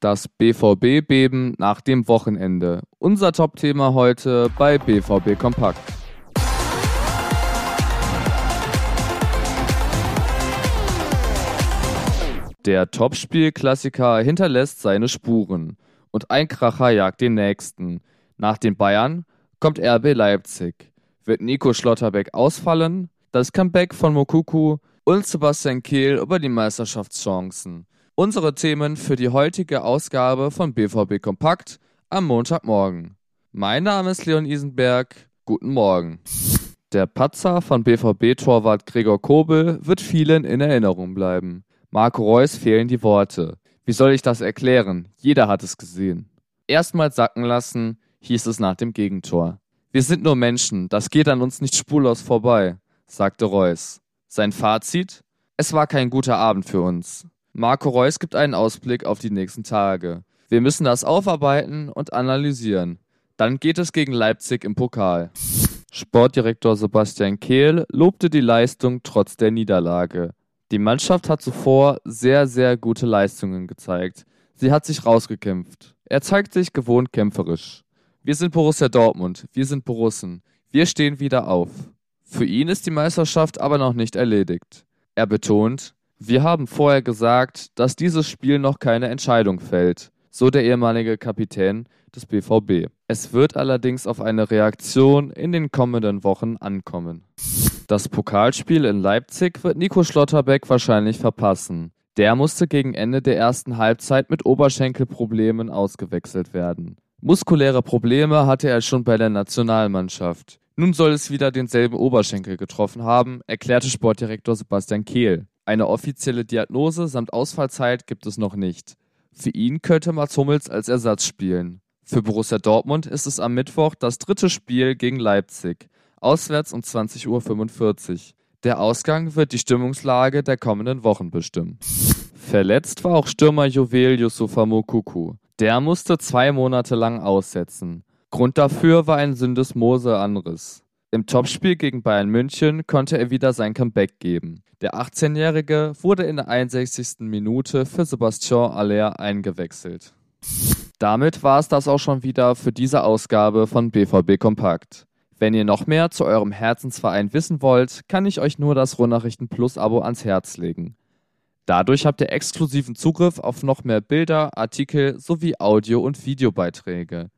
Das BVB-Beben nach dem Wochenende. Unser Top-Thema heute bei BVB Kompakt. Der Topspiel-Klassiker hinterlässt seine Spuren und ein Kracher jagt den nächsten. Nach den Bayern kommt RB Leipzig. Wird Nico Schlotterbeck ausfallen? Das Comeback von Mokuku und Sebastian Kehl über die Meisterschaftschancen. Unsere Themen für die heutige Ausgabe von BVB Kompakt am Montagmorgen. Mein Name ist Leon Isenberg. Guten Morgen. Der Patzer von BVB-Torwart Gregor Kobel wird vielen in Erinnerung bleiben. Marco Reus fehlen die Worte. Wie soll ich das erklären? Jeder hat es gesehen. Erstmal sacken lassen, hieß es nach dem Gegentor. Wir sind nur Menschen, das geht an uns nicht spurlos vorbei, sagte Reus. Sein Fazit? Es war kein guter Abend für uns. Marco Reus gibt einen Ausblick auf die nächsten Tage. Wir müssen das aufarbeiten und analysieren. Dann geht es gegen Leipzig im Pokal. Sportdirektor Sebastian Kehl lobte die Leistung trotz der Niederlage. Die Mannschaft hat zuvor sehr, sehr gute Leistungen gezeigt. Sie hat sich rausgekämpft. Er zeigt sich gewohnt kämpferisch. Wir sind Borussia Dortmund, wir sind Borussen. Wir stehen wieder auf. Für ihn ist die Meisterschaft aber noch nicht erledigt. Er betont, wir haben vorher gesagt, dass dieses Spiel noch keine Entscheidung fällt, so der ehemalige Kapitän des BVB. Es wird allerdings auf eine Reaktion in den kommenden Wochen ankommen. Das Pokalspiel in Leipzig wird Nico Schlotterbeck wahrscheinlich verpassen. Der musste gegen Ende der ersten Halbzeit mit Oberschenkelproblemen ausgewechselt werden. Muskuläre Probleme hatte er schon bei der Nationalmannschaft. Nun soll es wieder denselben Oberschenkel getroffen haben, erklärte Sportdirektor Sebastian Kehl. Eine offizielle Diagnose samt Ausfallzeit gibt es noch nicht. Für ihn könnte Mats Hummels als Ersatz spielen. Für Borussia Dortmund ist es am Mittwoch das dritte Spiel gegen Leipzig auswärts um 20.45 Uhr. Der Ausgang wird die Stimmungslage der kommenden Wochen bestimmen. Verletzt war auch Stürmer Juwel Yusufa Mokuku. Der musste zwei Monate lang aussetzen. Grund dafür war ein Syndesmose-Anriss. Im Topspiel gegen Bayern München konnte er wieder sein Comeback geben. Der 18-Jährige wurde in der 61. Minute für Sebastian Aller eingewechselt. Damit war es das auch schon wieder für diese Ausgabe von BVB Kompakt. Wenn ihr noch mehr zu eurem Herzensverein wissen wollt, kann ich euch nur das Ruhrnachrichten Plus Abo ans Herz legen. Dadurch habt ihr exklusiven Zugriff auf noch mehr Bilder, Artikel sowie Audio- und Videobeiträge.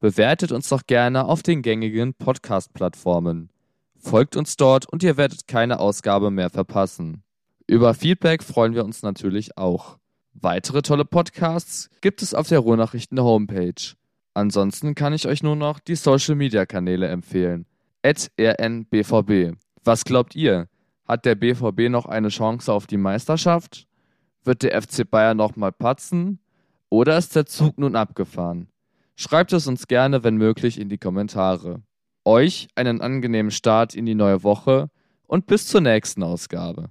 Bewertet uns doch gerne auf den gängigen Podcast-Plattformen. Folgt uns dort und ihr werdet keine Ausgabe mehr verpassen. Über Feedback freuen wir uns natürlich auch. Weitere tolle Podcasts gibt es auf der Ruhrnachrichten Homepage. Ansonsten kann ich euch nur noch die Social Media Kanäle empfehlen. rnbvb. Was glaubt ihr? Hat der BVB noch eine Chance auf die Meisterschaft? Wird der FC Bayern nochmal patzen? Oder ist der Zug nun abgefahren? Schreibt es uns gerne, wenn möglich, in die Kommentare. Euch einen angenehmen Start in die neue Woche und bis zur nächsten Ausgabe.